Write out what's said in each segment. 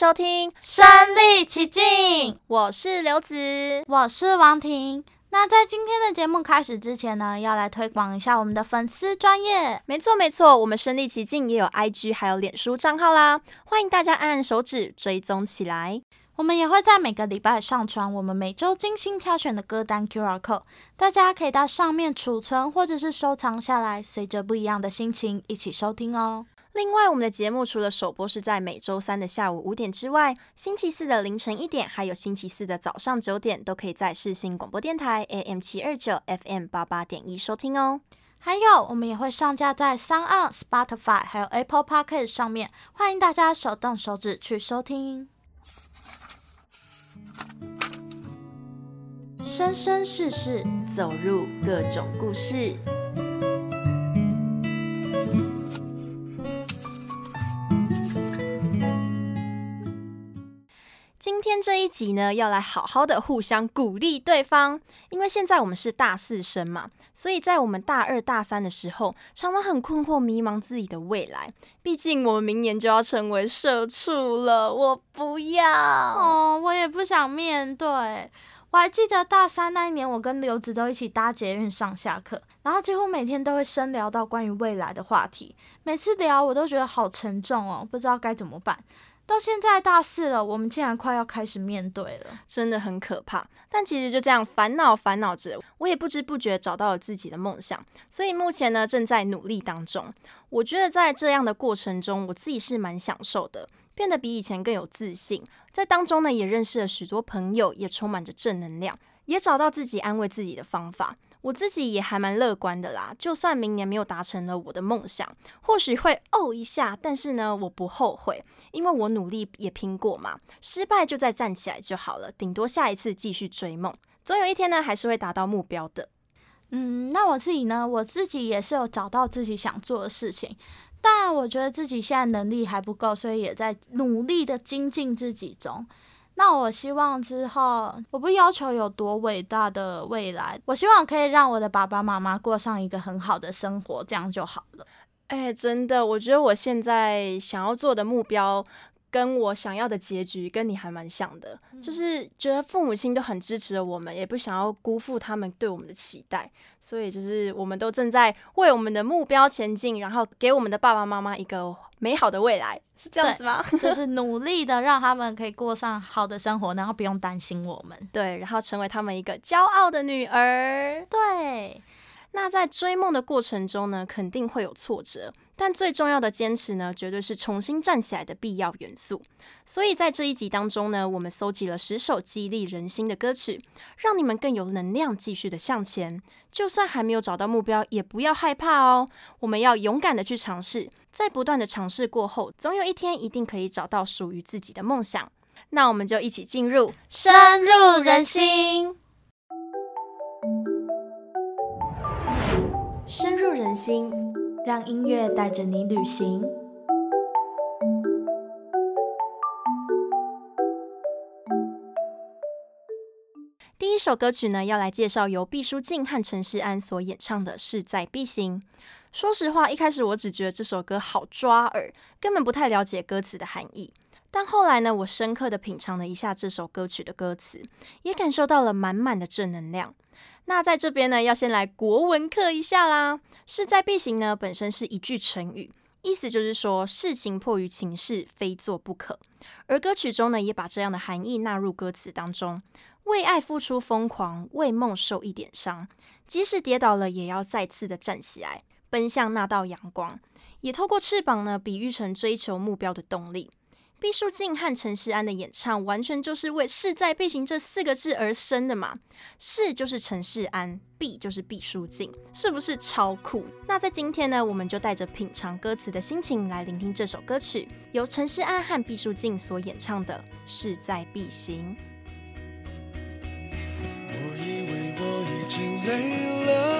收听《身历其境》，我是刘子。我是王婷。那在今天的节目开始之前呢，要来推广一下我们的粉丝专业。没错没错，我们身历其境也有 IG 还有脸书账号啦，欢迎大家按按手指追踪起来。我们也会在每个礼拜上传我们每周精心挑选的歌单 QR code，大家可以到上面储存或者是收藏下来，随着不一样的心情一起收听哦。另外，我们的节目除了首播是在每周三的下午五点之外，星期四的凌晨一点，还有星期四的早上九点，都可以在世新广播电台 AM 七二九 FM 八八点一收听哦。还有，我们也会上架在 SoundOn、Spotify 还有 Apple Podcast 上面，欢迎大家手动手指去收听。生生世世，走入各种故事。集呢，要来好好的互相鼓励对方，因为现在我们是大四生嘛，所以在我们大二大三的时候，常常很困惑迷茫自己的未来。毕竟我们明年就要成为社畜了，我不要哦，我也不想面对。我还记得大三那一年，我跟刘子都一起搭捷运上下课，然后几乎每天都会深聊到关于未来的话题。每次聊，我都觉得好沉重哦，不知道该怎么办。到现在大四了，我们竟然快要开始面对了，真的很可怕。但其实就这样烦恼烦恼着，我也不知不觉找到了自己的梦想。所以目前呢，正在努力当中。我觉得在这样的过程中，我自己是蛮享受的，变得比以前更有自信。在当中呢，也认识了许多朋友，也充满着正能量，也找到自己安慰自己的方法。我自己也还蛮乐观的啦，就算明年没有达成了我的梦想，或许会哦一下，但是呢，我不后悔，因为我努力也拼过嘛，失败就再站起来就好了，顶多下一次继续追梦，总有一天呢，还是会达到目标的。嗯，那我自己呢，我自己也是有找到自己想做的事情，但我觉得自己现在能力还不够，所以也在努力的精进自己中。那我希望之后，我不要求有多伟大的未来，我希望可以让我的爸爸妈妈过上一个很好的生活，这样就好了。哎，真的，我觉得我现在想要做的目标，跟我想要的结局跟你还蛮像的，嗯，就是觉得父母亲都很支持我们，也不想要辜负他们对我们的期待，所以就是我们都正在为我们的目标前进，然后给我们的爸爸妈妈一个美好的未来，是这样子吗？就是努力的让他们可以过上好的生活，然后不用担心我们，对，然后成为他们一个骄傲的女儿，对。那在追梦的过程中呢，肯定会有挫折，但最重要的坚持呢，绝对是重新站起来的必要元素。所以在这一集当中呢，我们搜集了十首激励人心的歌曲，让你们更有能量继续的向前。就算还没有找到目标，也不要害怕哦。我们要勇敢的去尝试，在不断的尝试过后，总有一天一定可以找到属于自己的梦想。那我们就一起进入深入人心。深入人心，让音乐带着你旅行。第一首歌曲呢，要来介绍由毕书尽和陈势安所演唱的《势在必行》。说实话，一开始我只觉得这首歌好抓耳，根本不太了解歌词的含义。但后来呢，我深刻的品尝了一下这首歌曲的歌词，也感受到了满满的正能量。那在这边呢，要先来国文课一下啦。势在必行呢，本身是一句成语，意思就是说事情迫于情势，非做不可。而歌曲中呢，也把这样的含义纳入歌词当中，为爱付出疯狂，为梦受一点伤，即使跌倒了，也要再次的站起来，奔向那道阳光。也透过翅膀呢，比喻成追求目标的动力。毕书尽和陈势安的演唱，完全就是为势在必行这四个字而生的嘛。势就是陈势安，必就是毕书尽，是不是超酷？那在今天呢，我们就带着品尝歌词的心情来聆听这首歌曲，由陈势安和毕书尽所演唱的《势在必行》。我以为我已经累了，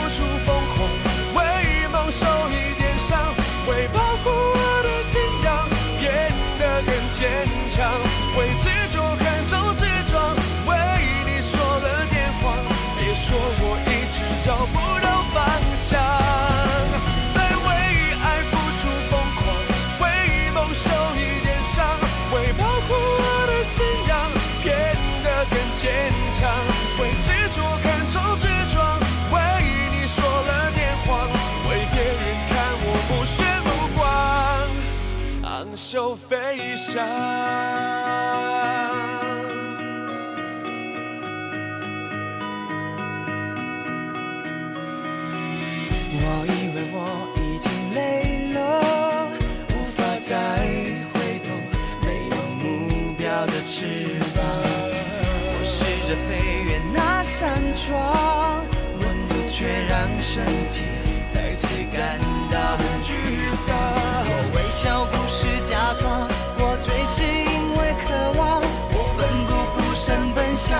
飞翔。我以为我已经累了，无法再回头，没有目标的翅膀。我试着飞越那扇窗，温度却让身体再次感到很沮丧。我微笑。我醉是因为渴望，我奋不顾身奔向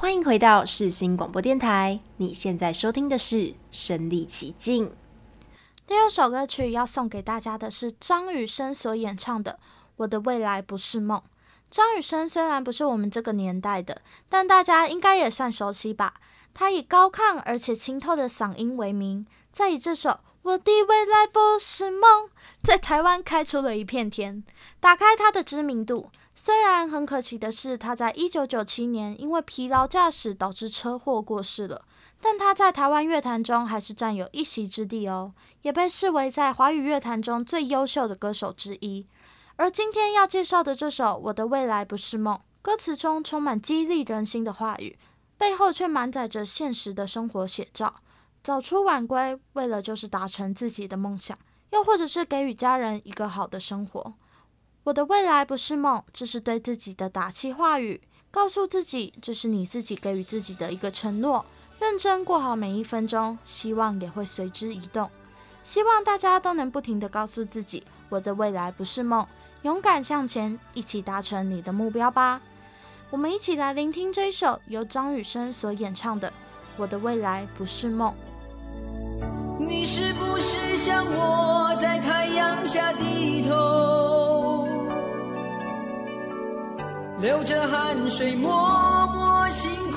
欢迎回到世新广播电台，你现在收听的是《身历其境》。第二首歌曲要送给大家的是张雨生所演唱的《我的未来不是梦》。张雨生虽然不是我们这个年代的，但大家应该也算熟悉吧？他以高亢而且清透的嗓音为名，再以这首《我的未来不是梦》在台湾开出了一片天，打开他的知名度。虽然很可惜的是，他在一九九七年因为疲劳驾驶导致车祸过世了。但他在台湾乐坛中还是占有一席之地哦，也被视为在华语乐坛中最优秀的歌手之一。而今天要介绍的这首《我的未来不是梦》，歌词中充满激励人心的话语，背后却满载着现实的生活写照。早出晚归，为了就是达成自己的梦想，又或者是给予家人一个好的生活。我的未来不是梦，这是对自己的打气话语，告诉自己这是你自己给予自己的一个承诺。认真过好每一分钟，希望也会随之移动。希望大家都能不停地告诉自己，我的未来不是梦，勇敢向前，一起达成你的目标吧。我们一起来聆听这一首由张雨生所演唱的《我的未来不是梦》。你是不是像我在太阳下低头，流着汗水，默默辛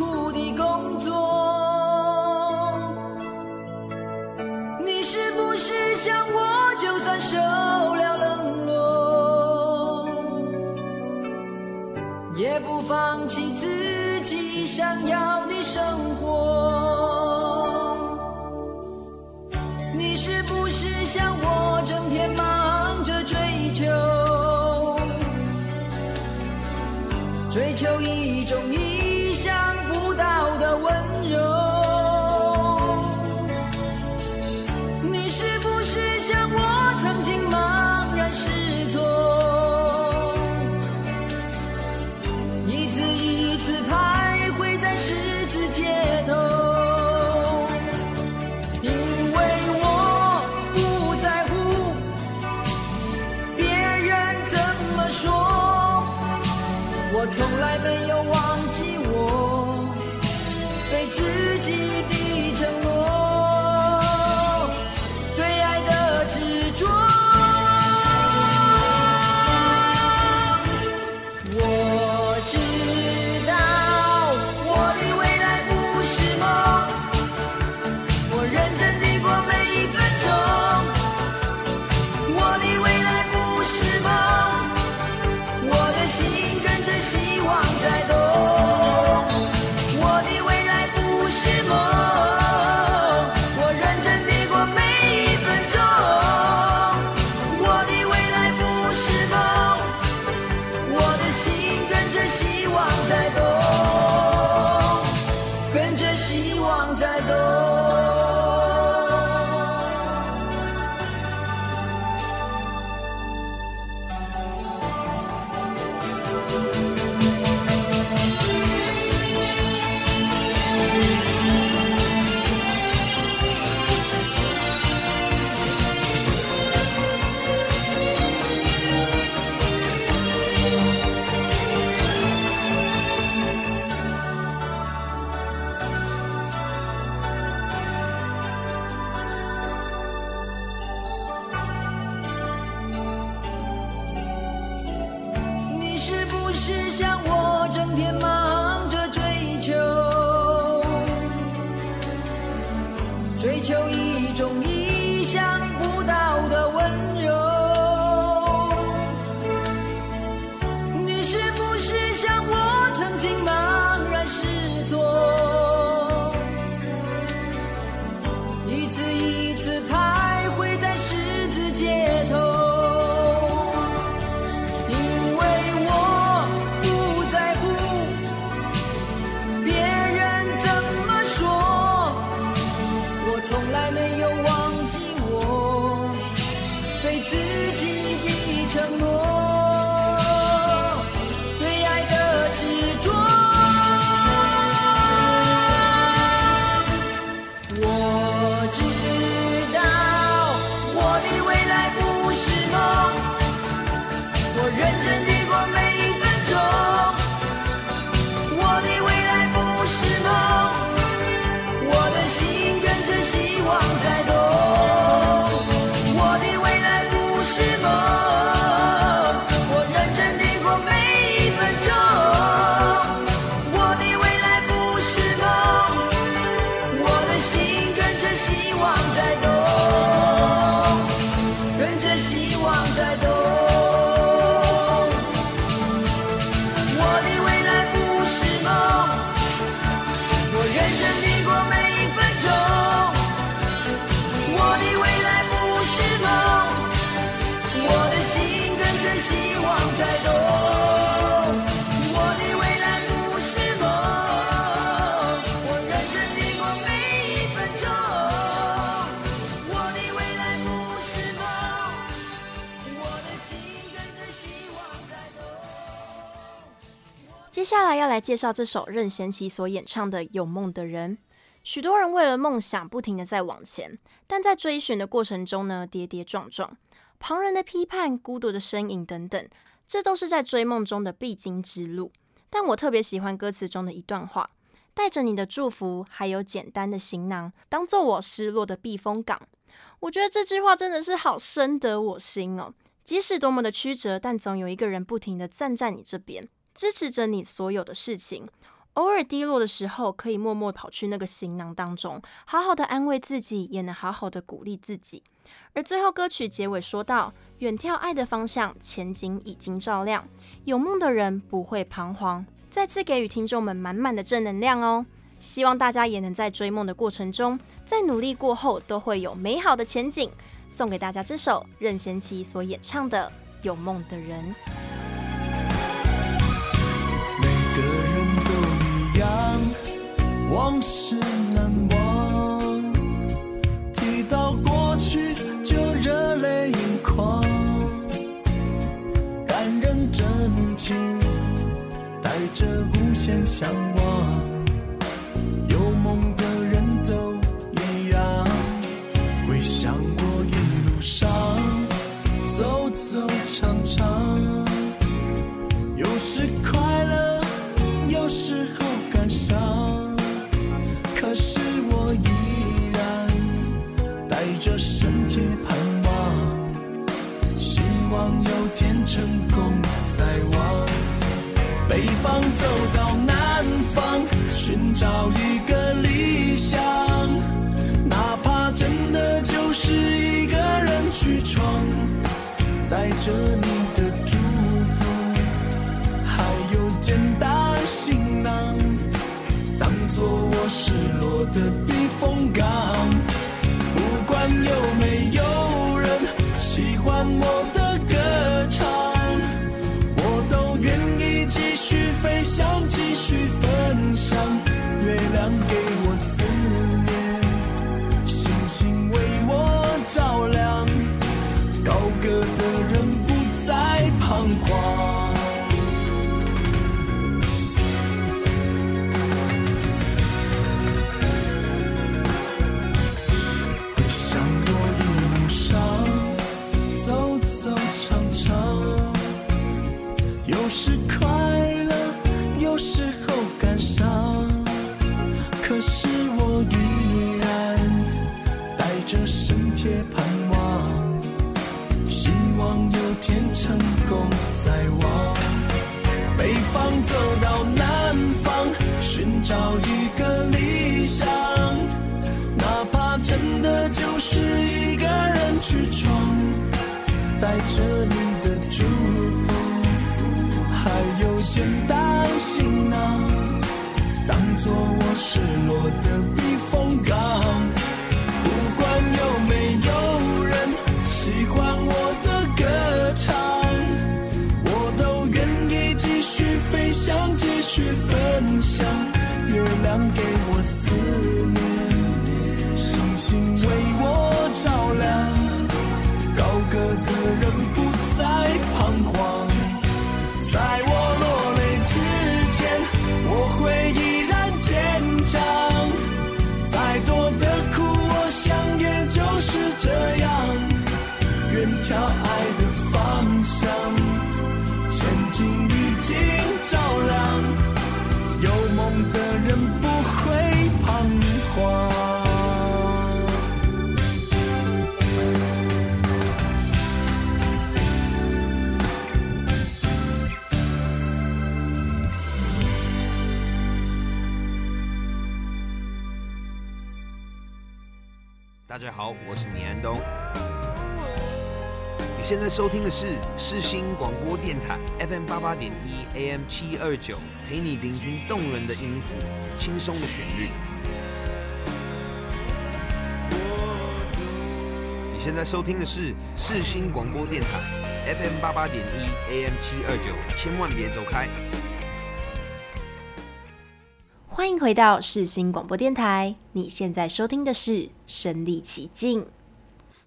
来要来介绍这首任贤齐所演唱的《有梦的人》。许多人为了梦想不停地在往前，但在追寻的过程中呢，跌跌撞撞，旁人的批判、孤独的身影等等，这都是在追梦中的必经之路。但我特别喜欢歌词中的一段话：“带着你的祝福，还有简单的行囊，当做我失落的避风港。”我觉得这句话真的是好深得我心哦。即使多么的曲折，但总有一个人不停地站在你这边。支持着你所有的事情，偶尔低落的时候，可以默默跑去那个行囊当中，好好的安慰自己，也能好好的鼓励自己。而最后歌曲结尾说道：“远眺爱的方向，前景已经照亮，有梦的人不会彷徨。”再次给予听众们满满的正能量哦！希望大家也能在追梦的过程中，在努力过后都会有美好的前景。送给大家这首任贤齐所演唱的《有梦的人》。这深切盼望，希望有天成功在望。北方走到南方，寻找一个理想，哪怕真的就是一个人去闯，带着你的祝福，还有简单行囊，当做我失落的避风港。分享，月亮给我思念，星星为我照亮，高歌的人大家好，我是倪安东。你现在收听的是世新广播电台 FM 八八点一 AM 七二九，陪你聆听动人的音符，轻松的旋律。你现在收听的是世新广播电台 FM 八八点一 AM 七二九，千万别走开。欢迎回到世新广播电台，你现在收听的是身历其境。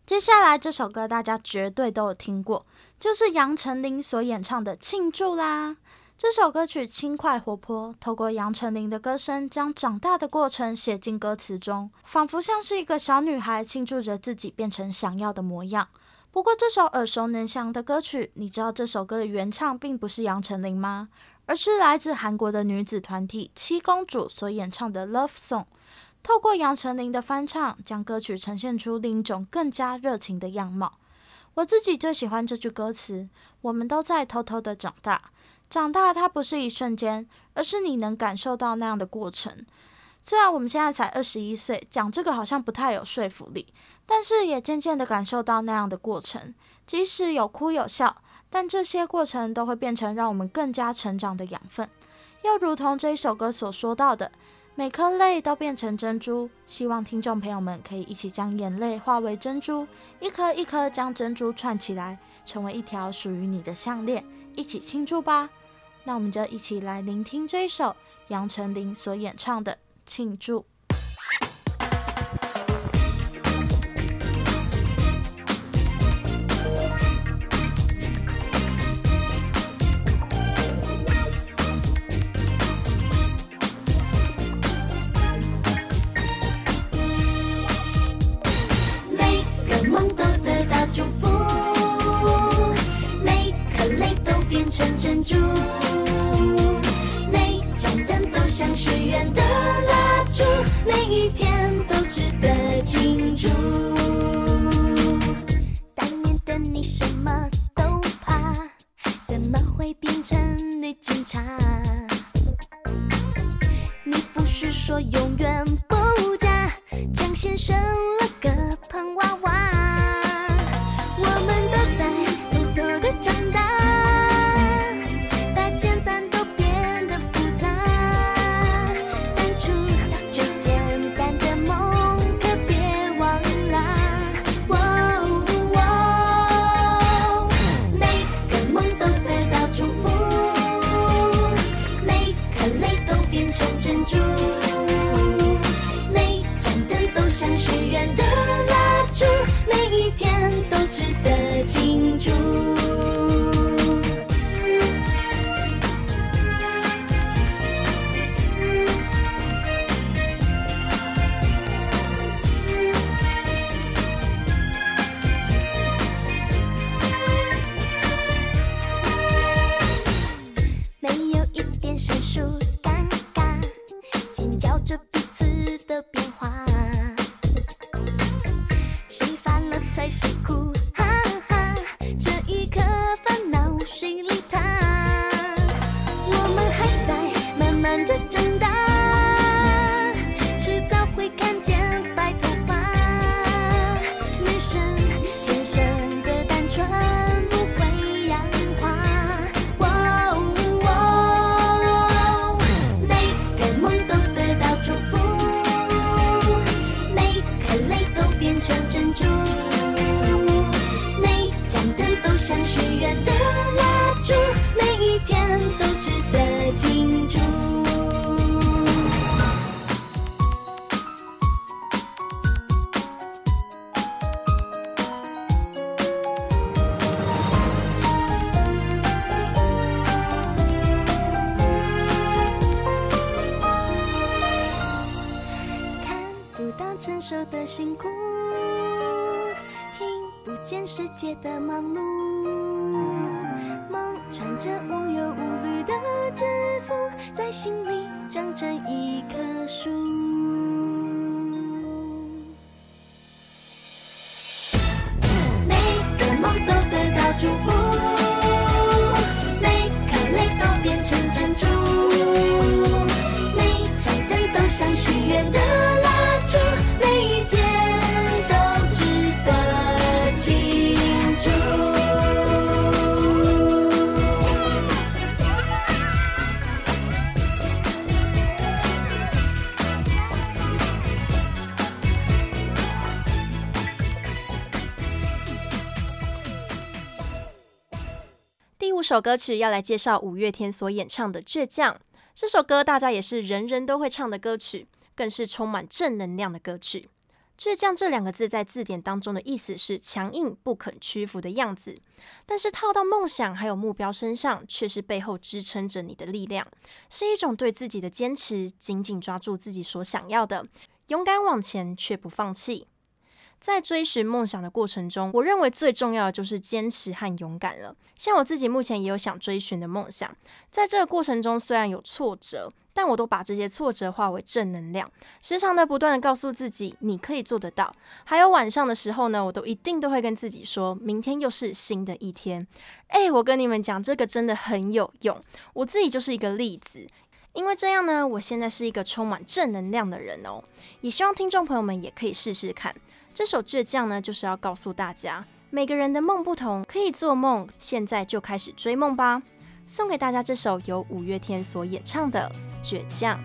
接下来这首歌大家绝对都有听过，就是杨丞琳所演唱的《庆祝》啦。这首歌曲轻快活泼，透过杨丞琳的歌声，将长大的过程写进歌词中，仿佛像是一个小女孩庆祝着自己变成想要的模样。不过，这首耳熟能详的歌曲，你知道这首歌的原唱并不是杨丞琳吗？而是来自韩国的女子团体七公主所演唱的《Love Song》。透过杨丞琳的翻唱，将歌曲呈现出另一种更加热情的样貌。我自己最喜欢这句歌词：“我们都在偷偷的长大。”长大，它不是一瞬间，而是你能感受到那样的过程。虽然我们现在才二十一岁，讲这个好像不太有说服力，但是也渐渐的感受到那样的过程。即使有哭有笑，但这些过程都会变成让我们更加成长的养分。又如同这一首歌所说到的，每颗泪都变成珍珠。希望听众朋友们可以一起将眼泪化为珍珠，一颗一颗将珍珠串起来，成为一条属于你的项链。一起庆祝吧！那我们就一起来聆听这一首杨丞琳所演唱的《庆祝》。祝每盏灯都像许愿的蜡烛每一天都值得庆祝。首歌曲要来介绍五月天所演唱的《倔强》。这首歌大家也是人人都会唱的歌曲，更是充满正能量的歌曲。倔强这两个字在字典当中的意思是强硬、不肯屈服的样子，但是套到梦想还有目标身上，却是背后支撑着你的力量，是一种对自己的坚持，紧紧抓住自己所想要的，勇敢往前却不放弃。在追寻梦想的过程中，我认为最重要的就是坚持和勇敢了。像我自己目前也有想追寻的梦想，在这个过程中虽然有挫折，但我都把这些挫折化为正能量，时常的不断的告诉自己你可以做得到。还有晚上的时候呢，我都一定都会跟自己说，明天又是新的一天。诶，我跟你们讲，这个真的很有用，我自己就是一个例子。因为这样呢，我现在是一个充满正能量的人哦。也希望听众朋友们也可以试试看。这首倔强呢，就是要告诉大家，每个人的梦不同，可以做梦，现在就开始追梦吧。送给大家这首由五月天所演唱的《倔强》。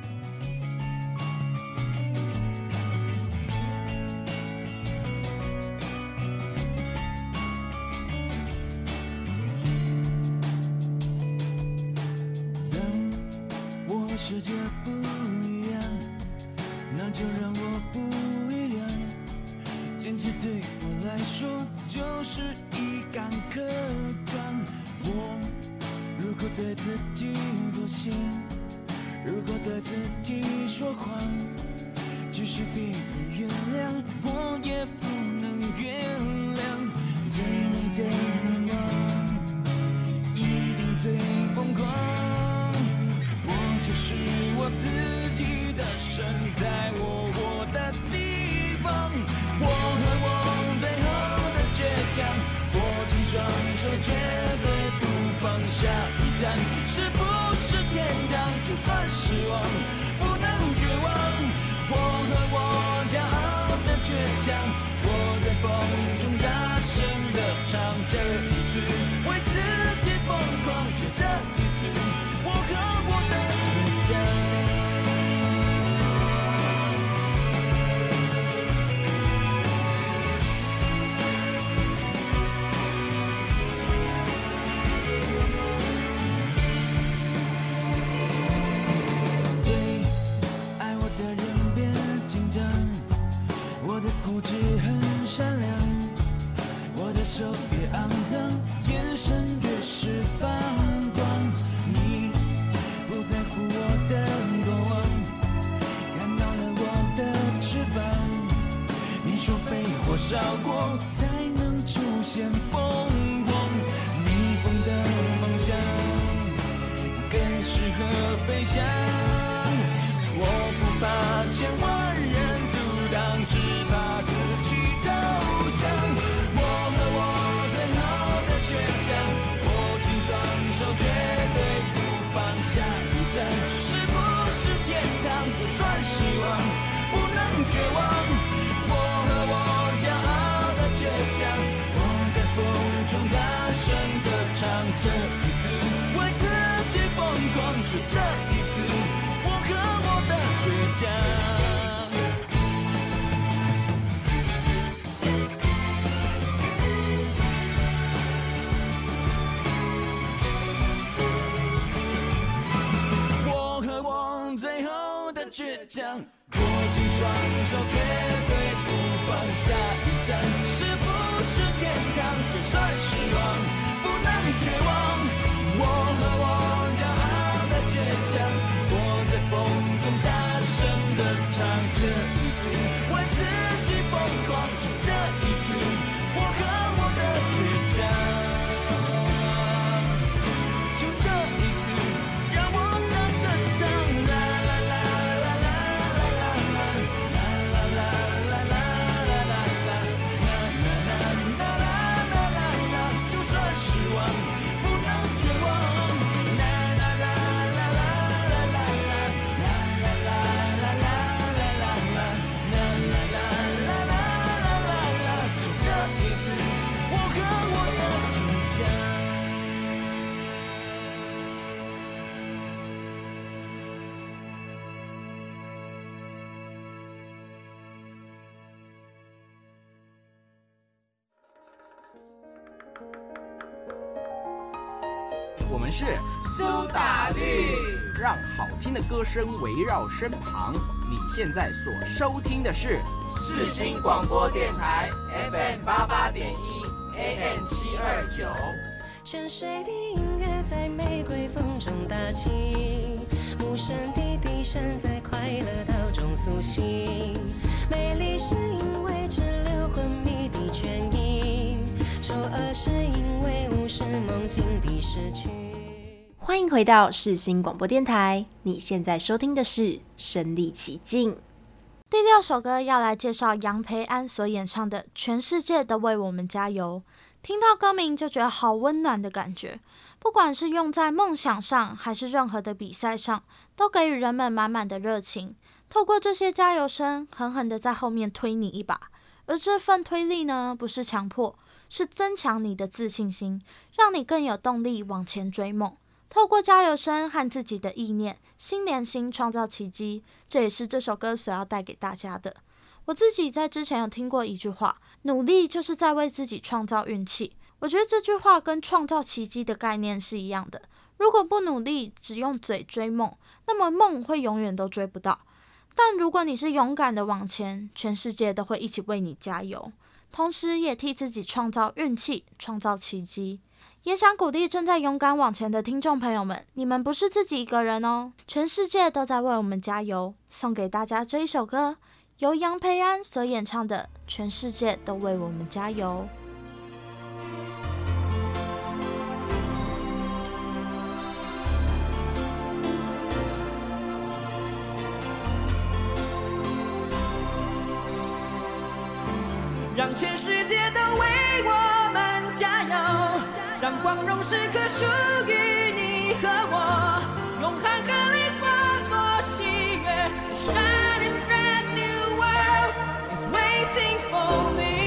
的歌声围绕身旁，你现在所收听的是四新广播电台 FM 八八点一 AM 七二九。沉睡的音乐在玫瑰风中打起，无声的笛声在快乐岛中苏醒。美丽是因为滞留昏迷的倦意，丑恶是因为无视梦境的失去。欢迎回到世新广播电台，你现在收听的是《身历其境》。第六首歌要来介绍杨培安所演唱的《全世界都为我们加油》。听到歌名就觉得好温暖的感觉，不管是用在梦想上，还是任何的比赛上，都给予人们满满的热情。透过这些加油声，狠狠的在后面推你一把。而这份推力呢，不是强迫，是增强你的自信心，让你更有动力往前追梦。透过加油声和自己的意念，心连心创造奇迹，这也是这首歌所要带给大家的。我自己在之前有听过一句话：努力就是在为自己创造运气。我觉得这句话跟创造奇迹的概念是一样的。如果不努力，只用嘴追梦，那么梦会永远都追不到。但如果你是勇敢的往前，全世界都会一起为你加油，同时也替自己创造运气，创造奇迹。也想鼓励正在勇敢往前的听众朋友们，你们不是自己一个人哦，全世界都在为我们加油。送给大家这一首歌，由杨培安所演唱的《全世界都为我们加油》。让全世界都为我们加油。让光荣时刻属于你和我，用汗和泪化作喜悦。Shining brand new world is waiting for me.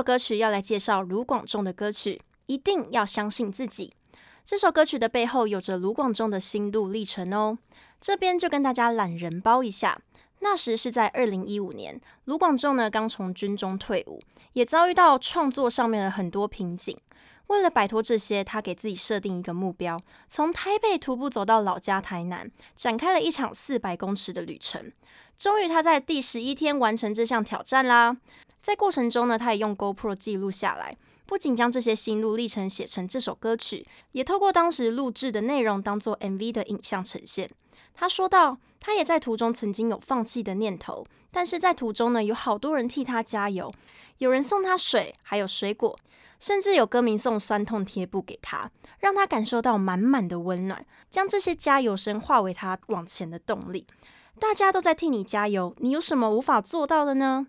首歌曲要来介绍卢广仲的歌曲，一定要相信自己。这首歌曲的背后有着卢广仲的心路历程哦。这边就跟大家懒人包一下，那时是在二零一五年，卢广仲呢刚从军中退伍，也遭遇到创作上面的很多瓶颈。为了摆脱这些，他给自己设定一个目标，从台北徒步走到老家台南，展开了一场四百公尺的旅程。终于，他在第十一天完成这项挑战啦。在过程中呢，他也用 GoPro 记录下来，不仅将这些心路历程写成这首歌曲，也透过当时录制的内容当做 MV 的影像呈现。他说道，他也在途中曾经有放弃的念头，但是在途中呢，有好多人替他加油，有人送他水，还有水果，甚至有歌迷送酸痛贴布给他，让他感受到满满的温暖，将这些加油声化为他往前的动力。大家都在替你加油，你有什么无法做到的呢？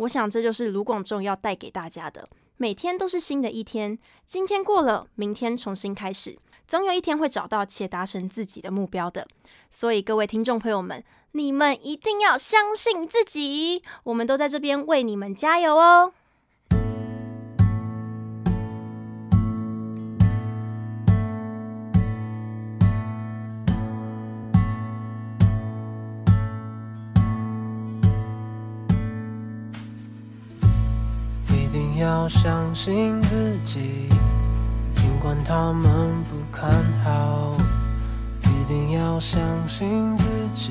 我想这就是卢广仲要带给大家的。每天都是新的一天，今天过了，明天重新开始，总有一天会找到且达成自己的目标的。所以各位听众朋友们，你们一定要相信自己，我们都在这边为你们加油哦。相信自己，尽管他们不看好。一定要相信自己，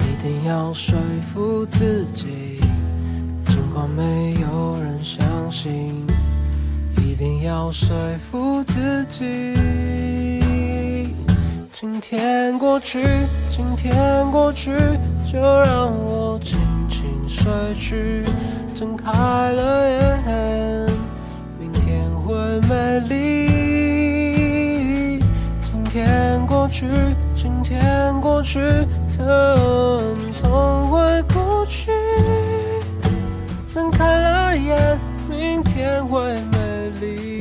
一定要说服自己，尽管没有人相信。一定要说服自己，今天过去，今天过去。就让我去，睁开了眼，明天会美丽。今天过去，今天过去，疼痛会过去。睁开了眼，明天会美丽。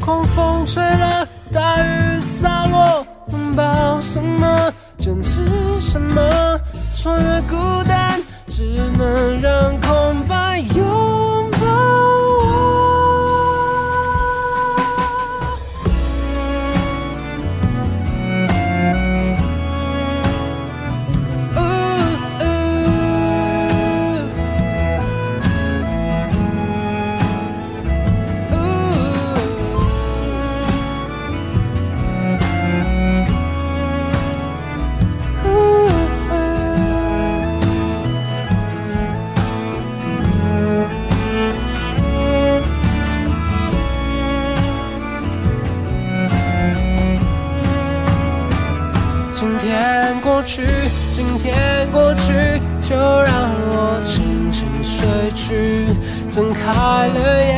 狂风吹来，hallelujah.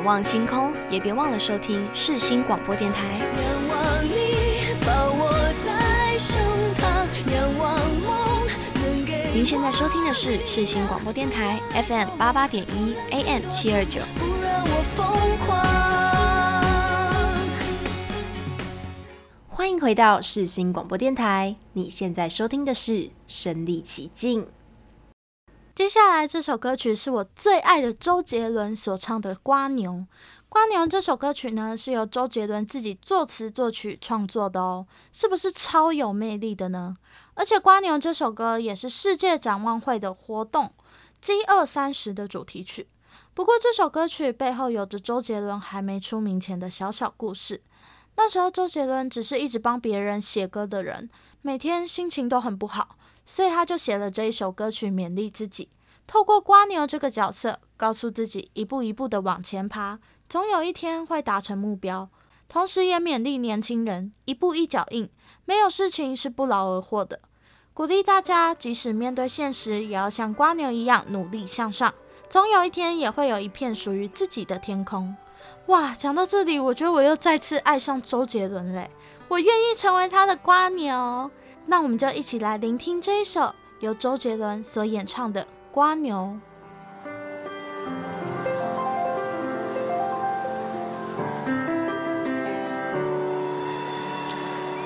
仰望星空，也别忘了收听世新广播电台。仰望你，抱我在胸膛，仰望梦。您现在收听的是世新广播电台 FM 八八点一 AM 七二九。不让我疯狂。欢迎回到世新广播电台，你现在收听的是身历其境。接下来这首歌曲是我最爱的周杰伦所唱的《瓜牛》。《瓜牛》这首歌曲呢，是由周杰伦自己作词作曲创作的哦，是不是超有魅力的呢？而且《瓜牛》这首歌也是世界展望会的活动“饥饿三十”的主题曲。不过这首歌曲背后有着周杰伦还没出名前的小小故事。那时候周杰伦只是一直帮别人写歌的人，每天心情都很不好。所以他就写了这一首歌曲勉励自己，透过瓜牛这个角色，告诉自己一步一步的往前爬，总有一天会达成目标。同时也勉励年轻人一步一脚印，没有事情是不劳而获的。鼓励大家即使面对现实，也要像瓜牛一样努力向上，总有一天也会有一片属于自己的天空。哇，讲到这里，我觉得我又再次爱上周杰伦嘞，我愿意成为他的瓜牛。那我们就一起来聆听这一首由周杰伦所演唱的《瓜牛》。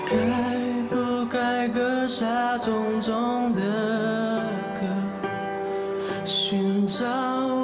该不该割下重重的壳，寻找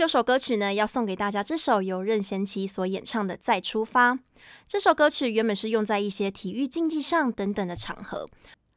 这首歌曲呢，要送给大家。这首由任贤齐所演唱的《再出发》。这首歌曲原本是用在一些体育竞技上等等的场合，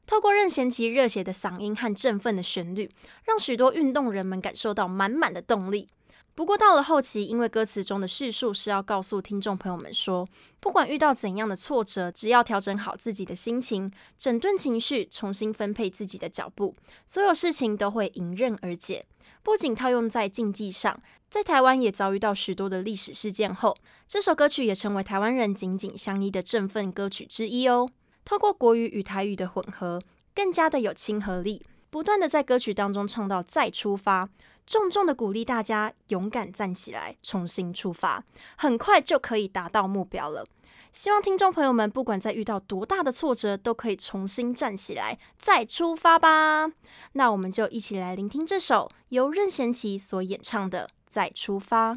透过任贤齐热血的嗓音和振奋的旋律，让许多运动人们感受到满满的动力。不过到了后期，因为歌词中的叙述是要告诉听众朋友们说，不管遇到怎样的挫折，只要调整好自己的心情，整顿情绪，重新分配自己的脚步，所有事情都会迎刃而解。不仅套用在竞技上，在台湾也遭遇到许多的历史事件后，这首歌曲也成为台湾人紧紧相依的振奋歌曲之一哦。透过国语与台语的混合，更加的有亲和力，不断的在歌曲当中唱到再出发，重重的鼓励大家勇敢站起来，重新出发，很快就可以达到目标了。希望听众朋友们，不管在遇到多大的挫折，都可以重新站起来，再出发吧。那我们就一起来聆听这首由任贤齐所演唱的《再出发》。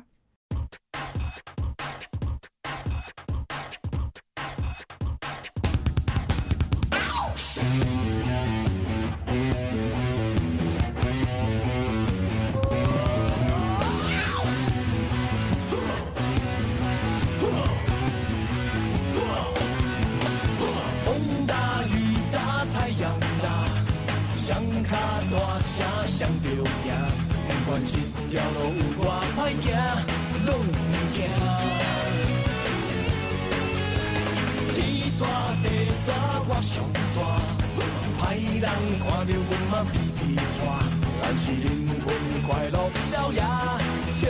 一条路有偌歹行，拢毋惊。天大地大，我上大，歹人看着阮嘛皮皮喘。但是灵魂快乐逍遥，笑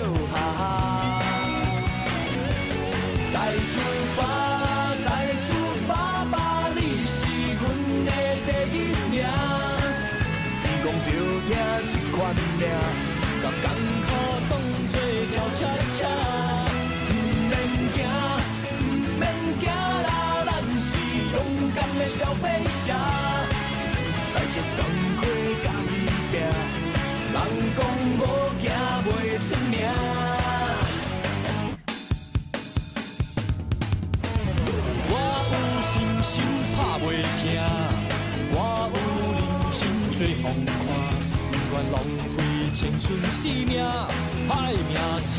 不愿浪费青春性命，歹名声。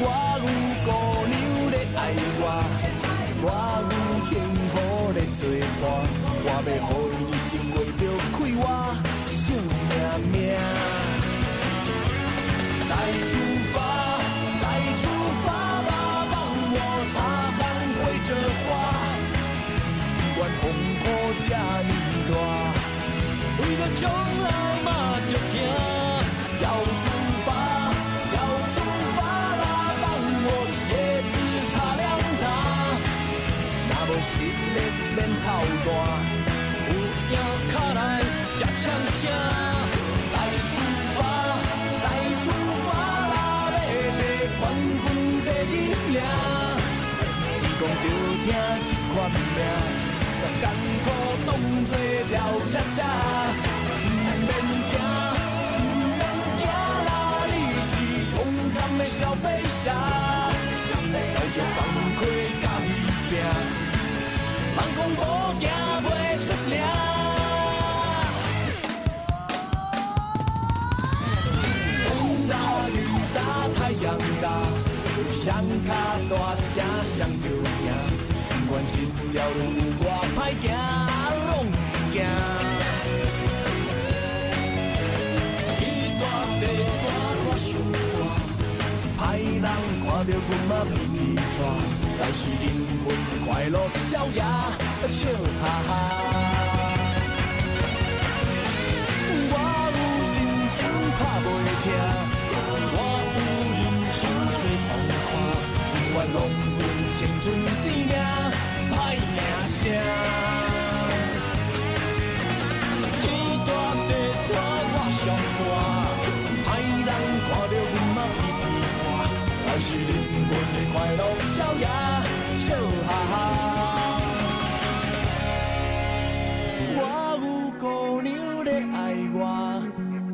我有姑娘在爱我，我有幸福在作伴，我要予伊日子过着快活，惜命命。再为了将来嘛，着行，要出发，要出发啦！帮我鞋子擦亮它，那无实力免操蛋，有影卡来吃枪声。再出发，再出发啦！要得冠军第一名，天公着疼这款命。艰苦当作跳恰恰，带着钢盔甲伊拼，茫讲无惊袂出名。风大雨大太阳大，双脚大声上着赢。不管这条路有多歹行，拢不惊。天大地大，我上大，歹人看到阮嘛但。是灵魂快乐逍遥，笑哈哈。我有信心打袂停，我有人生做风看，不管浪费青春生命。也，笑哈哈。我有姑娘在爱我，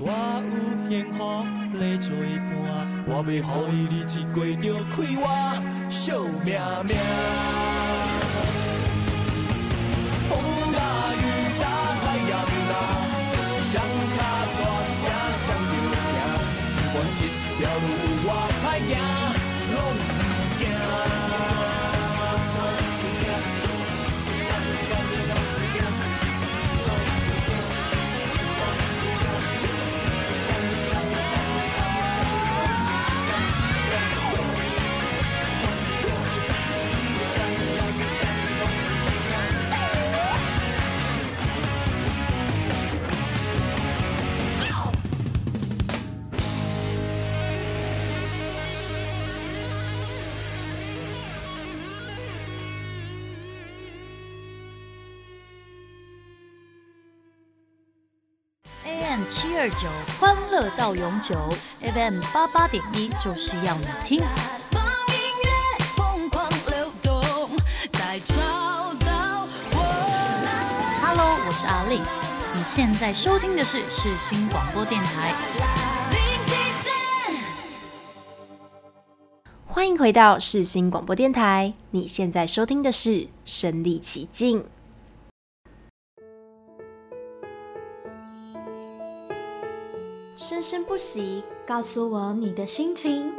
我有幸福在作伴，我要予伊日子过着快活，笑命命。二九，欢乐到永久。FM 八八点一就是要你听。Hello，我是阿丽，你现在收听的是世新广播电台。欢迎回到世新广播电台，你现在收听的是身历其境。生生不息，告诉我你的心情。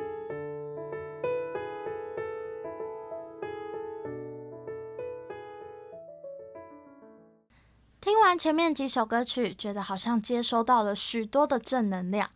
听完前面几首歌曲，觉得好像接收到了许多的正能量，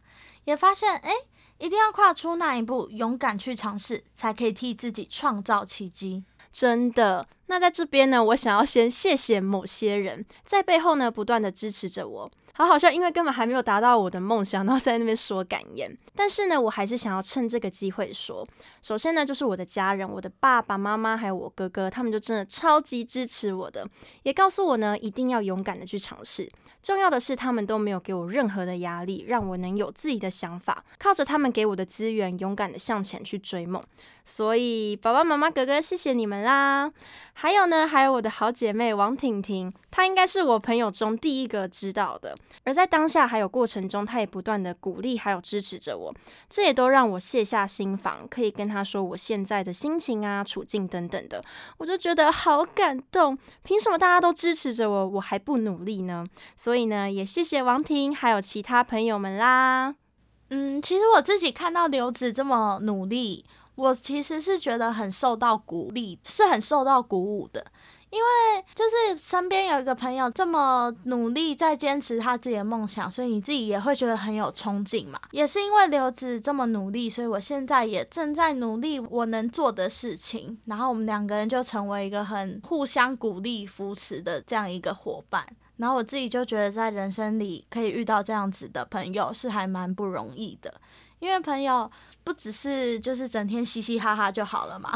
也发现，哎，一定要跨出那一步，勇敢去尝试，才可以替自己创造奇迹。真的。那在这边呢，我想要先谢谢某些人，在背后呢不断的支持着我。好，好像因为根本还没有达到我的梦想，然后在那边说感言。但是呢，我还是想要趁这个机会说，首先呢，就是我的家人，我的爸爸妈妈还有我哥哥，他们就真的超级支持我的，也告诉我呢，一定要勇敢的去尝试。重要的是，他们都没有给我任何的压力，让我能有自己的想法，靠着他们给我的资源，勇敢的向前去追梦。所以，爸爸妈妈、哥哥，谢谢你们啦！还有呢，还有我的好姐妹王婷婷，她应该是我朋友中第一个知道的。而在当下还有过程中，她也不断的鼓励还有支持着我，这也都让我卸下心防，可以跟她说我现在的心情啊、处境等等的，我就觉得好感动。凭什么大家都支持着我，我还不努力呢？所以呢，也谢谢王婷还有其他朋友们啦。嗯，其实我自己看到刘子这么努力。我其实是觉得很受到鼓励，是很受到鼓舞的，因为就是身边有一个朋友这么努力在坚持他自己的梦想，所以你自己也会觉得很有冲劲嘛。也是因为刘子这么努力，所以我现在也正在努力我能做的事情，然后我们两个人就成为一个很互相鼓励扶持的这样一个伙伴。然后我自己就觉得在人生里可以遇到这样子的朋友是还蛮不容易的。因为朋友不只是就是整天嘻嘻哈哈就好了嘛，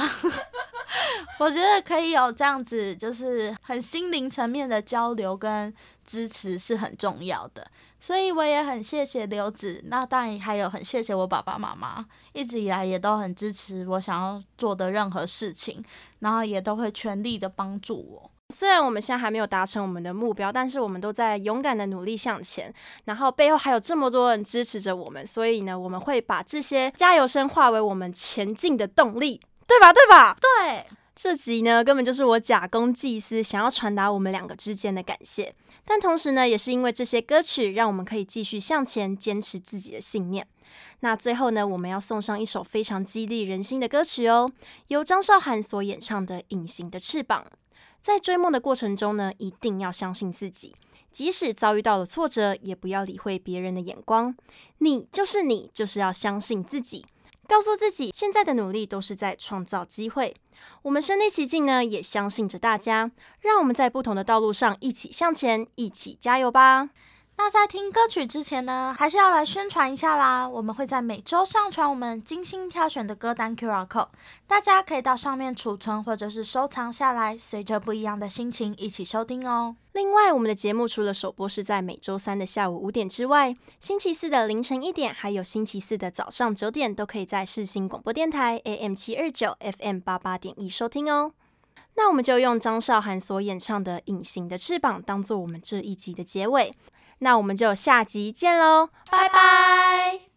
我觉得可以有这样子，就是很心灵层面的交流跟支持是很重要的。所以我也很谢谢刘子，那当然还有很谢谢我爸爸妈妈，一直以来也都很支持我想要做的任何事情，然后也都会全力的帮助我。虽然我们现在还没有达成我们的目标，但是我们都在勇敢的努力向前。然后背后还有这么多人支持着我们，所以呢，我们会把这些加油声化为我们前进的动力，对吧？对吧？对。这集呢，根本就是我假公济私，想要传达我们两个之间的感谢。但同时呢，也是因为这些歌曲，让我们可以继续向前，坚持自己的信念。那最后呢，我们要送上一首非常激励人心的歌曲哦，由张韶涵所演唱的《隐形的翅膀》。在追梦的过程中呢，一定要相信自己，即使遭遇到了挫折，也不要理会别人的眼光。你就是你，就是要相信自己，告诉自己，现在的努力都是在创造机会。我们身临其境呢，也相信着大家，让我们在不同的道路上一起向前，一起加油吧。那在听歌曲之前呢，还是要来宣传一下啦。我们会在每周上传我们精心挑选的歌单 QR Code，大家可以到上面储存或者是收藏下来，随着不一样的心情一起收听哦。另外，我们的节目除了首播是在每周三的下午五点之外，星期四的凌晨一点，还有星期四的早上九点，都可以在世新广播电台 AM 七二九 FM 八八点一收听哦。那我们就用张韶涵所演唱的《隐形的翅膀》当做我们这一集的结尾。那我们就下集见喽，拜拜。